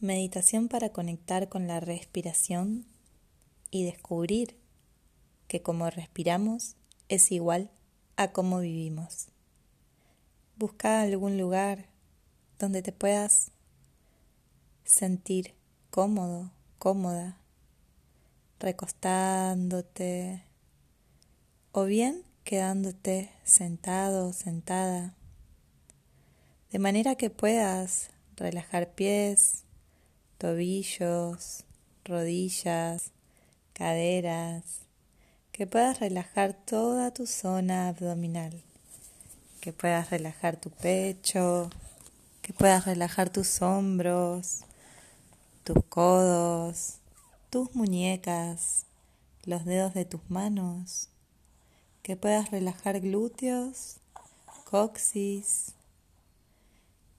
Meditación para conectar con la respiración y descubrir que como respiramos es igual a cómo vivimos. Busca algún lugar donde te puedas sentir cómodo, cómoda, recostándote o bien quedándote sentado sentada, de manera que puedas relajar pies, tobillos, rodillas, caderas, que puedas relajar toda tu zona abdominal, que puedas relajar tu pecho, que puedas relajar tus hombros, tus codos, tus muñecas, los dedos de tus manos, que puedas relajar glúteos, coxis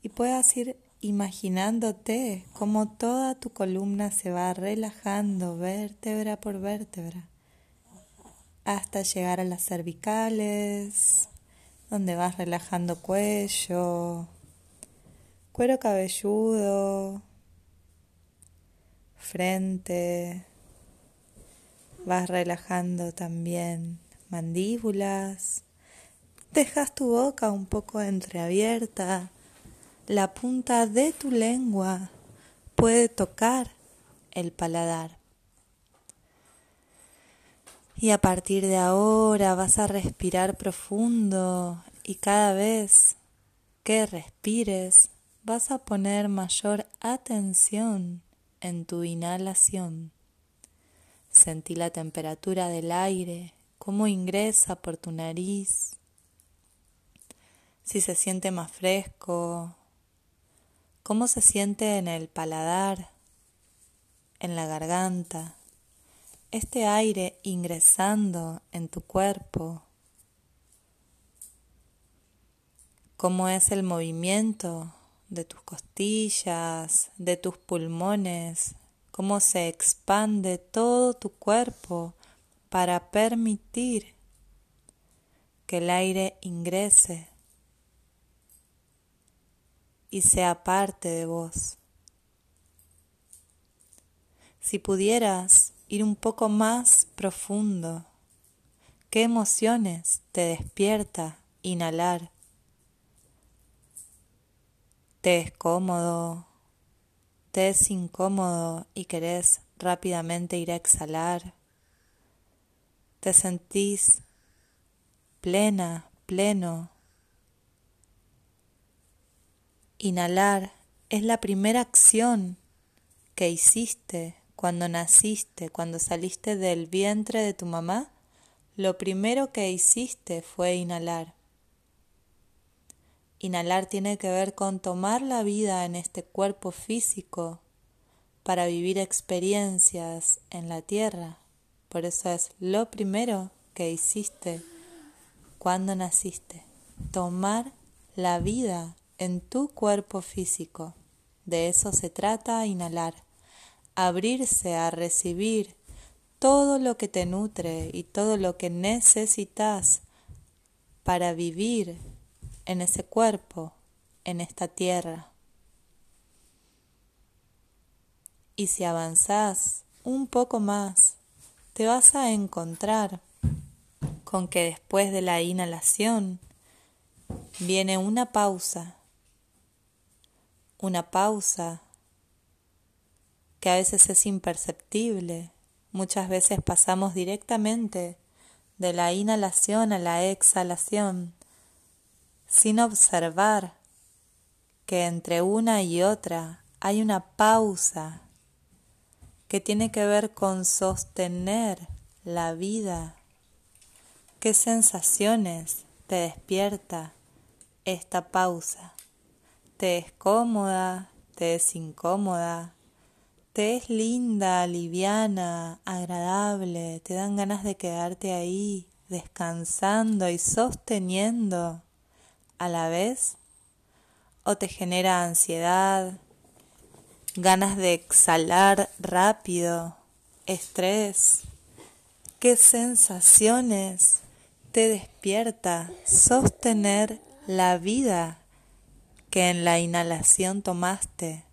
y puedas ir imaginándote cómo toda tu columna se va relajando vértebra por vértebra hasta llegar a las cervicales, donde vas relajando cuello, cuero cabelludo, frente, vas relajando también mandíbulas, dejas tu boca un poco entreabierta, la punta de tu lengua puede tocar el paladar. Y a partir de ahora vas a respirar profundo y cada vez que respires vas a poner mayor atención en tu inhalación. Sentí la temperatura del aire, cómo ingresa por tu nariz, si se siente más fresco, cómo se siente en el paladar, en la garganta, este aire ingresando en tu cuerpo, cómo es el movimiento de tus costillas, de tus pulmones, cómo se expande todo tu cuerpo para permitir que el aire ingrese y sea parte de vos. Si pudieras ir un poco más profundo, ¿qué emociones te despierta inhalar? te es cómodo, te es incómodo y querés rápidamente ir a exhalar, te sentís plena, pleno. Inhalar es la primera acción que hiciste cuando naciste, cuando saliste del vientre de tu mamá. Lo primero que hiciste fue inhalar. Inhalar tiene que ver con tomar la vida en este cuerpo físico para vivir experiencias en la tierra. Por eso es lo primero que hiciste cuando naciste. Tomar la vida en tu cuerpo físico. De eso se trata inhalar. Abrirse a recibir todo lo que te nutre y todo lo que necesitas para vivir en ese cuerpo, en esta tierra. Y si avanzás un poco más, te vas a encontrar con que después de la inhalación viene una pausa, una pausa que a veces es imperceptible, muchas veces pasamos directamente de la inhalación a la exhalación sin observar que entre una y otra hay una pausa que tiene que ver con sostener la vida. ¿Qué sensaciones te despierta esta pausa? ¿Te es cómoda? ¿Te es incómoda? ¿Te es linda, liviana, agradable? ¿Te dan ganas de quedarte ahí descansando y sosteniendo? a la vez o te genera ansiedad, ganas de exhalar rápido, estrés. ¿Qué sensaciones te despierta sostener la vida que en la inhalación tomaste